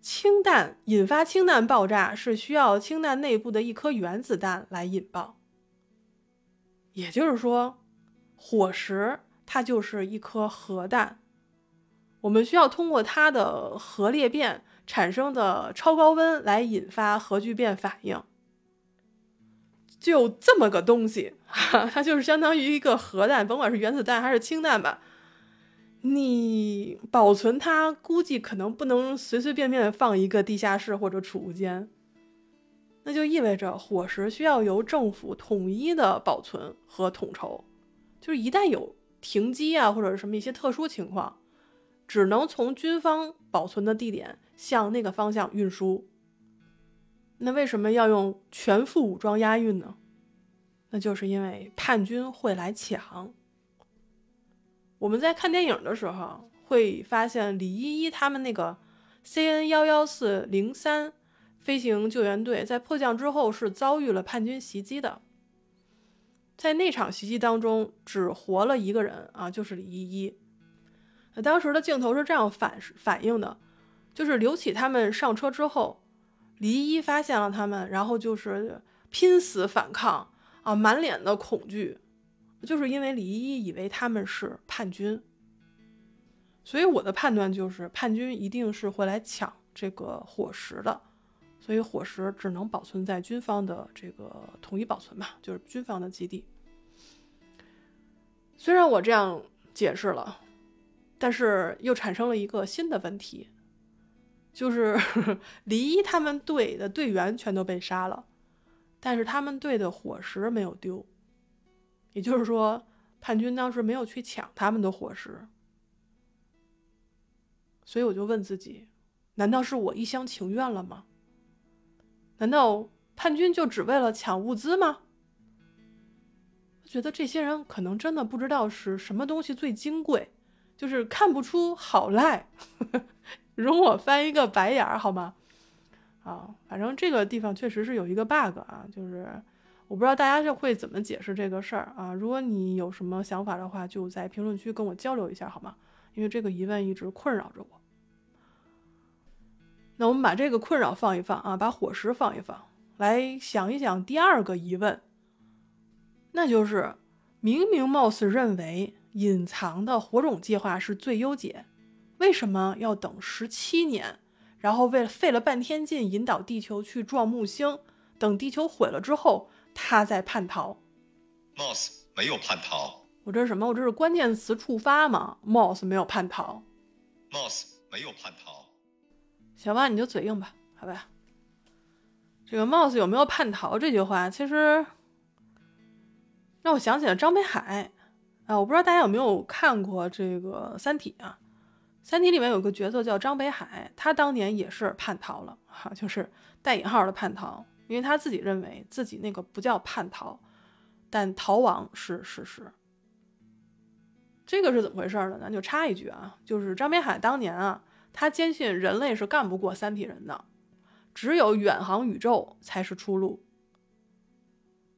氢弹引发氢弹爆炸是需要氢弹内部的一颗原子弹来引爆，也就是说，火石它就是一颗核弹。我们需要通过它的核裂变产生的超高温来引发核聚变反应，就这么个东西，它就是相当于一个核弹，甭管是原子弹还是氢弹吧。你保存它，估计可能不能随随便便放一个地下室或者储物间，那就意味着火石需要由政府统一的保存和统筹，就是一旦有停机啊或者什么一些特殊情况。只能从军方保存的地点向那个方向运输。那为什么要用全副武装押运呢？那就是因为叛军会来抢。我们在看电影的时候会发现，李依依他们那个 CN 幺幺四零三飞行救援队在迫降之后是遭遇了叛军袭击的。在那场袭击当中，只活了一个人啊，就是李依依。当时的镜头是这样反反映的，就是刘启他们上车之后，李依依发现了他们，然后就是拼死反抗啊，满脸的恐惧，就是因为李依依以为他们是叛军，所以我的判断就是叛军一定是会来抢这个火石的，所以火石只能保存在军方的这个统一保存吧，就是军方的基地。虽然我这样解释了。但是又产生了一个新的问题，就是 离他们队的队员全都被杀了，但是他们队的伙食没有丢，也就是说，叛军当时没有去抢他们的伙食。所以我就问自己：难道是我一厢情愿了吗？难道叛军就只为了抢物资吗？我觉得这些人可能真的不知道是什么东西最金贵，就是看不出好赖。容我翻一个白眼儿好吗？啊，反正这个地方确实是有一个 bug 啊，就是我不知道大家是会怎么解释这个事儿啊。如果你有什么想法的话，就在评论区跟我交流一下好吗？因为这个疑问一直困扰着我。那我们把这个困扰放一放啊，把伙食放一放，来想一想第二个疑问，那就是明明貌似认为隐藏的火种计划是最优解。为什么要等十七年？然后为了费了半天劲引导地球去撞木星，等地球毁了之后，他再叛逃。Moss 没有叛逃。我这是什么？我这是关键词触发吗？Moss 没有叛逃。Moss 没有叛逃。小吧，你就嘴硬吧，好吧。这个 Moss 有没有叛逃这句话，其实让我想起了张北海啊。我不知道大家有没有看过这个《三体》啊？《三体》里面有个角色叫张北海，他当年也是叛逃了，哈，就是带引号的叛逃，因为他自己认为自己那个不叫叛逃，但逃亡是事实。这个是怎么回事呢？咱就插一句啊，就是张北海当年啊，他坚信人类是干不过三体人的，只有远航宇宙才是出路，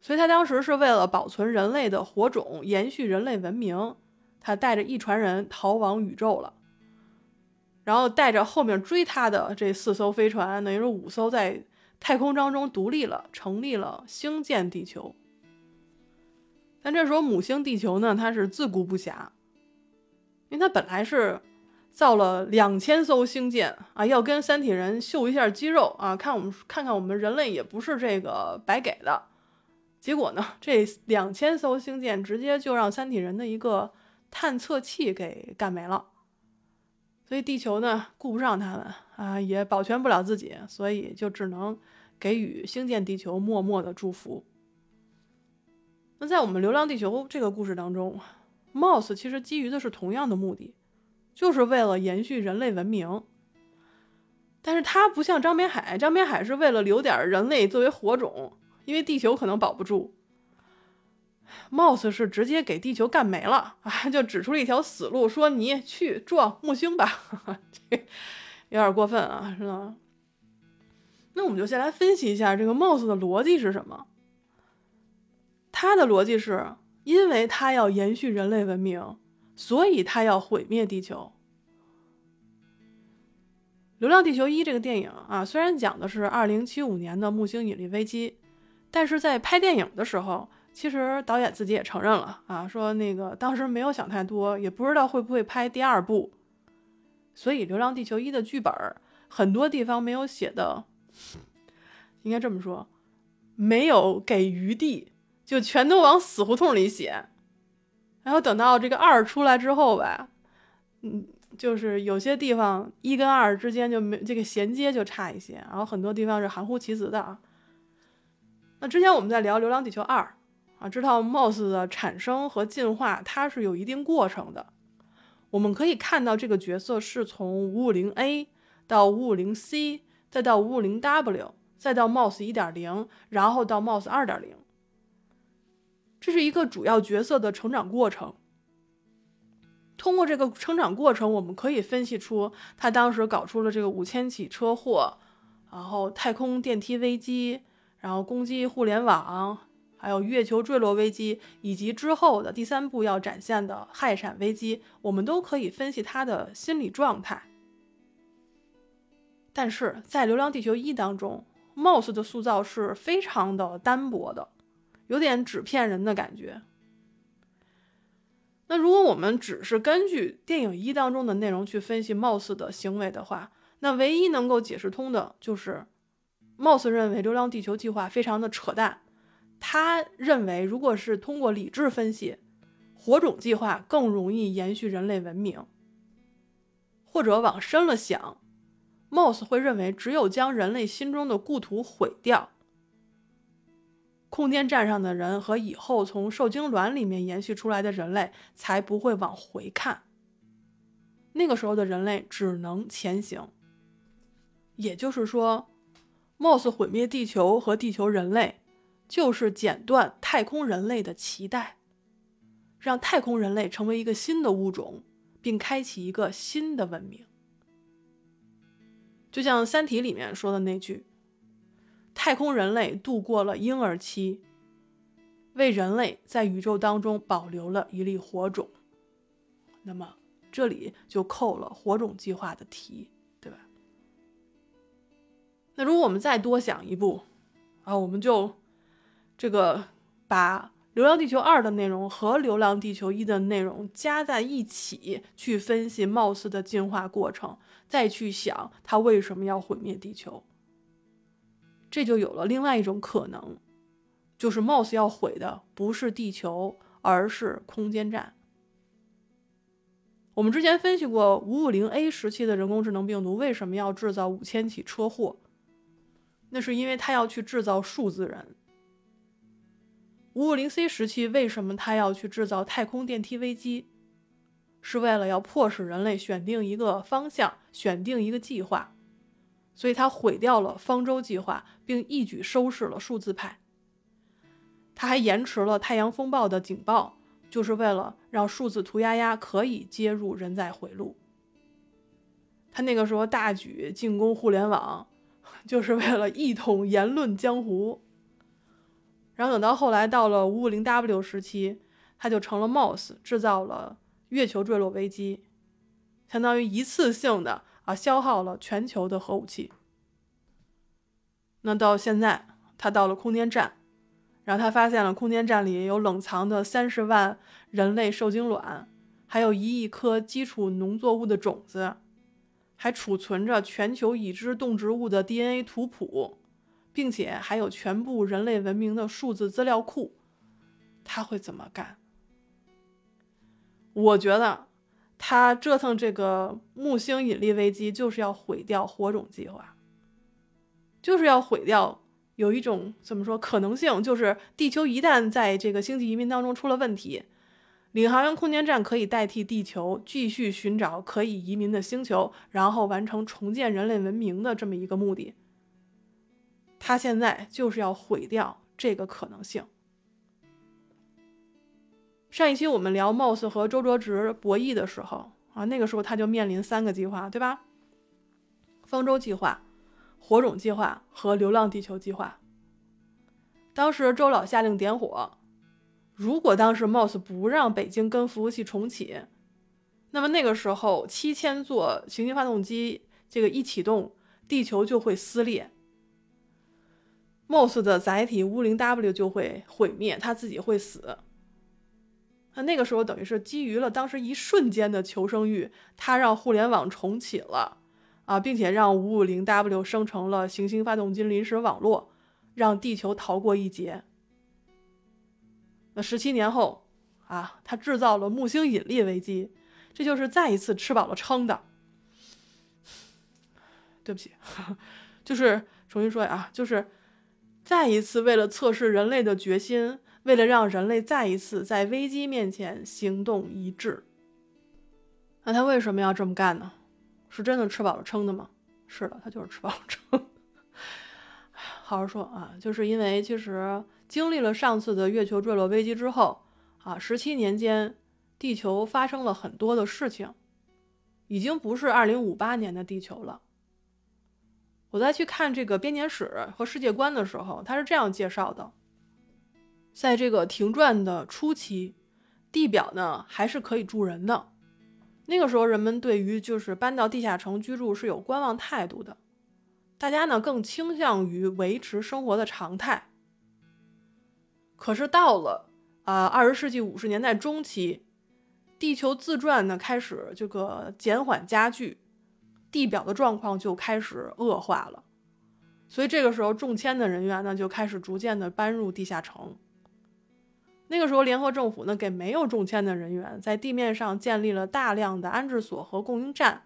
所以他当时是为了保存人类的火种，延续人类文明，他带着一船人逃往宇宙了。然后带着后面追他的这四艘飞船，等于说五艘在太空当中独立了，成立了星舰地球。但这时候母星地球呢，它是自顾不暇，因为它本来是造了两千艘星舰啊，要跟三体人秀一下肌肉啊，看我们看看我们人类也不是这个白给的。结果呢，这两千艘星舰直接就让三体人的一个探测器给干没了。所以地球呢顾不上他们啊，也保全不了自己，所以就只能给予星舰地球默默的祝福。那在我们《流浪地球》这个故事当中，Moss 其实基于的是同样的目的，就是为了延续人类文明。但是他不像张北海，张北海是为了留点人类作为火种，因为地球可能保不住。Moss 是直接给地球干没了啊，就指出了一条死路，说你去撞木星吧，这有点过分啊，是吧？那我们就先来分析一下这个 Moss 的逻辑是什么。他的逻辑是因为他要延续人类文明，所以他要毁灭地球。《流浪地球一》这个电影啊，虽然讲的是2075年的木星引力危机，但是在拍电影的时候。其实导演自己也承认了啊，说那个当时没有想太多，也不知道会不会拍第二部，所以《流浪地球一》的剧本很多地方没有写的，应该这么说，没有给余地，就全都往死胡同里写。然后等到这个二出来之后吧，嗯，就是有些地方一跟二之间就没这个衔接就差一些，然后很多地方是含糊其辞的啊。那之前我们在聊《流浪地球二》。啊，知道 Moss 的产生和进化，它是有一定过程的。我们可以看到，这个角色是从五五零 A 到五五零 C，再到五五零 W，再到 Moss 一点零，然后到 Moss 二点零。这是一个主要角色的成长过程。通过这个成长过程，我们可以分析出他当时搞出了这个五千起车祸，然后太空电梯危机，然后攻击互联网。还有月球坠落危机，以及之后的第三部要展现的氦闪危机，我们都可以分析他的心理状态。但是在《流浪地球一》当中，Moss 的塑造是非常的单薄的，有点纸片人的感觉。那如果我们只是根据电影一当中的内容去分析 Moss 的行为的话，那唯一能够解释通的就是，Moss 认为流浪地球计划非常的扯淡。他认为，如果是通过理智分析，火种计划更容易延续人类文明。或者往深了想，Moss 会认为只有将人类心中的故土毁掉，空间站上的人和以后从受精卵里面延续出来的人类才不会往回看。那个时候的人类只能前行。也就是说，Moss 毁灭地球和地球人类，就是剪断太空人类的脐带，让太空人类成为一个新的物种，并开启一个新的文明。就像《三体》里面说的那句：“太空人类度过了婴儿期，为人类在宇宙当中保留了一粒火种。”那么这里就扣了火种计划的题，那如果我们再多想一步，啊，我们就这个把《流浪地球二》的内容和《流浪地球一》的内容加在一起，去分析貌似的进化过程，再去想它为什么要毁灭地球，这就有了另外一种可能，就是貌似要毁的不是地球，而是空间站。我们之前分析过，五五零 A 时期的人工智能病毒为什么要制造五千起车祸？那是因为他要去制造数字人。五五零 C 时期为什么他要去制造太空电梯危机？是为了要迫使人类选定一个方向，选定一个计划，所以他毁掉了方舟计划，并一举收拾了数字派。他还延迟了太阳风暴的警报，就是为了让数字涂鸦鸦可以接入人载回路。他那个时候大举进攻互联网。就是为了一统言论江湖，然后等到后来到了五五零 W 时期，他就成了 Mouse，制造了月球坠落危机，相当于一次性的啊消耗了全球的核武器。那到现在，他到了空间站，然后他发现了空间站里有冷藏的三十万人类受精卵，还有一亿颗基础农作物的种子。还储存着全球已知动植物的 DNA 图谱，并且还有全部人类文明的数字资料库。他会怎么干？我觉得他折腾这个木星引力危机，就是要毁掉火种计划，就是要毁掉有一种怎么说可能性，就是地球一旦在这个星际移民当中出了问题。领航员空间站可以代替地球继续寻找可以移民的星球，然后完成重建人类文明的这么一个目的。他现在就是要毁掉这个可能性。上一期我们聊 Moss 和周卓直博弈的时候啊，那个时候他就面临三个计划，对吧？方舟计划、火种计划和流浪地球计划。当时周老下令点火。如果当时 Moss 不让北京跟服务器重启，那么那个时候七千座行星发动机这个一启动，地球就会撕裂，Moss 的载体乌零 W 就会毁灭，他自己会死。那那个时候等于是基于了当时一瞬间的求生欲，他让互联网重启了啊，并且让五五零 W 生成了行星发动机临时网络，让地球逃过一劫。那十七年后，啊，他制造了木星引力危机，这就是再一次吃饱了撑的。对不起，就是重新说啊，就是再一次为了测试人类的决心，为了让人类再一次在危机面前行动一致。那他为什么要这么干呢？是真的吃饱了撑的吗？是的，他就是吃饱了撑。好好说啊，就是因为其实。经历了上次的月球坠落危机之后，啊，十七年间，地球发生了很多的事情，已经不是二零五八年的地球了。我在去看这个编年史和世界观的时候，他是这样介绍的：在这个停转的初期，地表呢还是可以住人的。那个时候，人们对于就是搬到地下城居住是有观望态度的，大家呢更倾向于维持生活的常态。可是到了啊，二十世纪五十年代中期，地球自转呢开始这个减缓加剧，地表的状况就开始恶化了。所以这个时候，中签的人员呢就开始逐渐的搬入地下城。那个时候，联合政府呢给没有中签的人员在地面上建立了大量的安置所和供应站，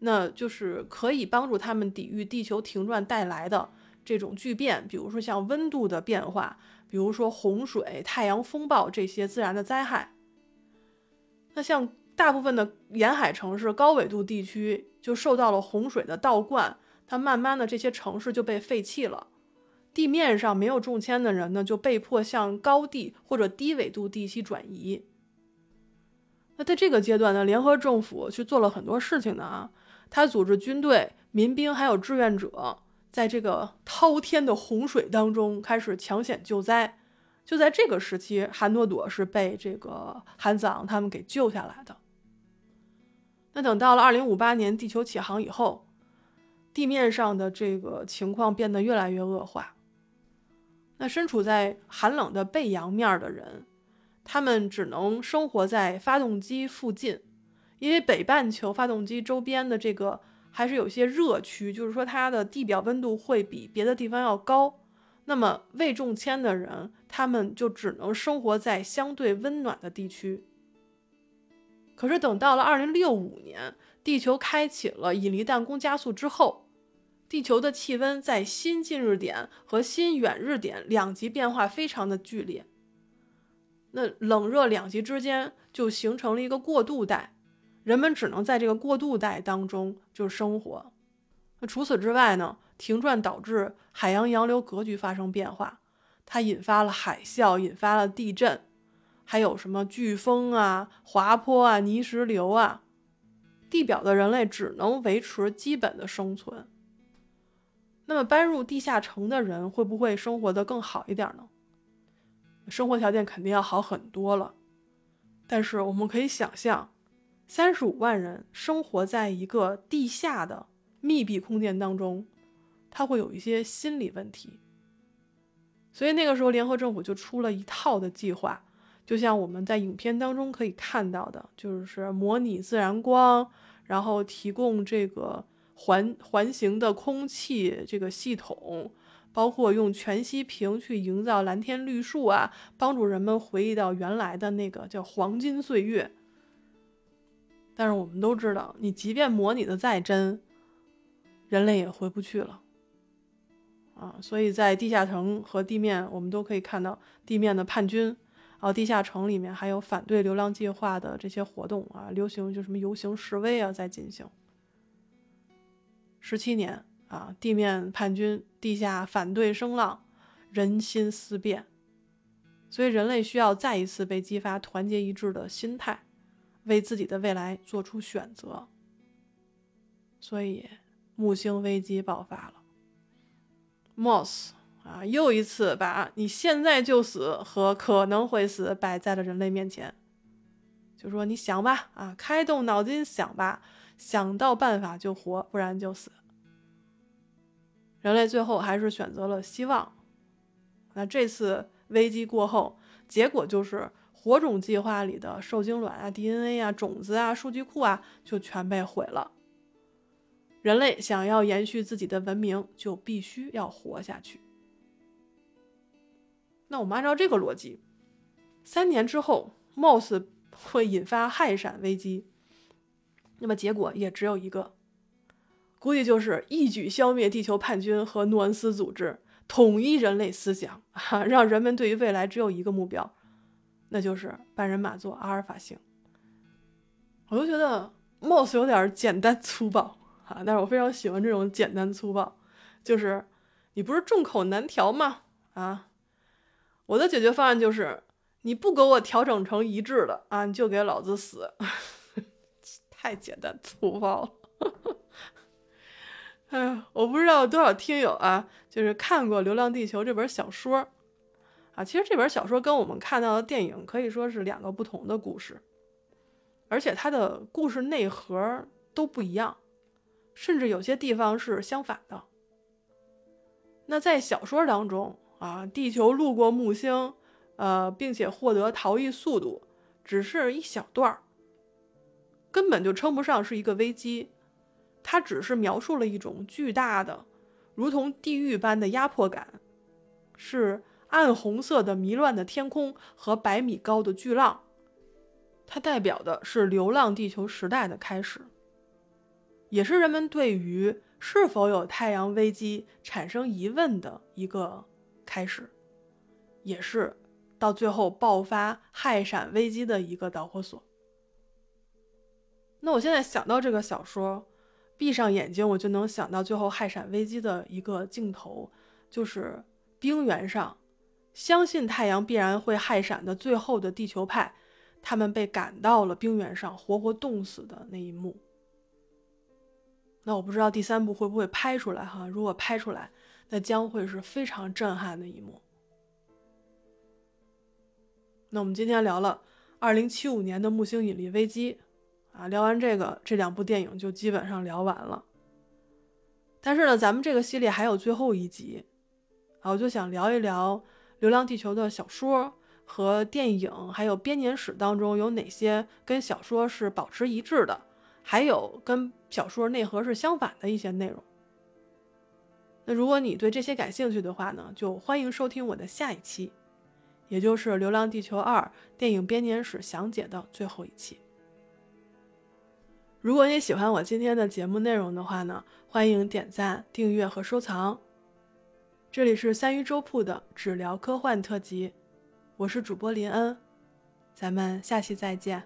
那就是可以帮助他们抵御地球停转带来的这种巨变，比如说像温度的变化，比如说洪水、太阳风暴这些自然的灾害。那像大部分的沿海城市、高纬度地区就受到了洪水的倒灌，它慢慢的这些城市就被废弃了。地面上没有中签的人呢，就被迫向高地或者低纬度地区转移。那在这个阶段呢，联合政府去做了很多事情的啊，他组织军队、民兵还有志愿者，在这个滔天的洪水当中开始抢险救灾。就在这个时期，韩诺朵是被这个韩子昂他们给救下来的。那等到了二零五八年地球起航以后，地面上的这个情况变得越来越恶化。那身处在寒冷的背阳面的人，他们只能生活在发动机附近，因为北半球发动机周边的这个还是有些热区，就是说它的地表温度会比别的地方要高。那么未中签的人，他们就只能生活在相对温暖的地区。可是等到了二零六五年，地球开启了引力弹弓加速之后。地球的气温在新近日点和新远日点两极变化非常的剧烈，那冷热两极之间就形成了一个过渡带，人们只能在这个过渡带当中就生活。那除此之外呢，停转导致海洋洋流格局发生变化，它引发了海啸，引发了地震，还有什么飓风啊、滑坡啊、泥石流啊，地表的人类只能维持基本的生存。那么搬入地下城的人会不会生活的更好一点呢？生活条件肯定要好很多了。但是我们可以想象，三十五万人生活在一个地下的密闭空间当中，他会有一些心理问题。所以那个时候，联合政府就出了一套的计划，就像我们在影片当中可以看到的，就是模拟自然光，然后提供这个。环环形的空气这个系统，包括用全息屏去营造蓝天绿树啊，帮助人们回忆到原来的那个叫黄金岁月。但是我们都知道，你即便模拟的再真，人类也回不去了啊！所以在地下城和地面，我们都可以看到地面的叛军，啊地下城里面还有反对流浪计划的这些活动啊，流行就什么游行示威啊在进行。十七年啊，地面叛军，地下反对声浪，人心思变，所以人类需要再一次被激发团结一致的心态，为自己的未来做出选择。所以木星危机爆发了，Moss 啊，又一次把你现在就死和可能会死摆在了人类面前，就说你想吧，啊，开动脑筋想吧。想到办法就活，不然就死。人类最后还是选择了希望。那这次危机过后，结果就是火种计划里的受精卵啊、DNA 啊、种子啊、数据库啊，就全被毁了。人类想要延续自己的文明，就必须要活下去。那我们按照这个逻辑，三年之后，Moss 会引发氦闪危机。那么结果也只有一个，估计就是一举消灭地球叛军和诺恩斯组织，统一人类思想，哈，让人们对于未来只有一个目标，那就是半人马座阿尔法星。我就觉得貌似有点简单粗暴啊，但是我非常喜欢这种简单粗暴，就是你不是众口难调吗？啊，我的解决方案就是你不给我调整成一致的啊，你就给老子死。太简单粗暴了，哎呀，我不知道多少听友啊，就是看过《流浪地球》这本小说啊。其实这本小说跟我们看到的电影可以说是两个不同的故事，而且它的故事内核都不一样，甚至有些地方是相反的。那在小说当中啊，地球路过木星，呃，并且获得逃逸速度，只是一小段儿。根本就称不上是一个危机，它只是描述了一种巨大的、如同地狱般的压迫感，是暗红色的迷乱的天空和百米高的巨浪，它代表的是流浪地球时代的开始。也是人们对于是否有太阳危机产生疑问的一个开始，也是到最后爆发氦闪危机的一个导火索。那我现在想到这个小说，闭上眼睛我就能想到最后氦闪危机的一个镜头，就是冰原上相信太阳必然会害闪的最后的地球派，他们被赶到了冰原上，活活冻死的那一幕。那我不知道第三部会不会拍出来哈？如果拍出来，那将会是非常震撼的一幕。那我们今天聊了二零七五年的木星引力危机。啊，聊完这个，这两部电影就基本上聊完了。但是呢，咱们这个系列还有最后一集，啊，我就想聊一聊《流浪地球》的小说和电影，还有编年史当中有哪些跟小说是保持一致的，还有跟小说内核是相反的一些内容。那如果你对这些感兴趣的话呢，就欢迎收听我的下一期，也就是《流浪地球二》电影编年史详解的最后一期。如果你喜欢我今天的节目内容的话呢，欢迎点赞、订阅和收藏。这里是三鱼粥铺的只聊科幻特辑，我是主播林恩，咱们下期再见。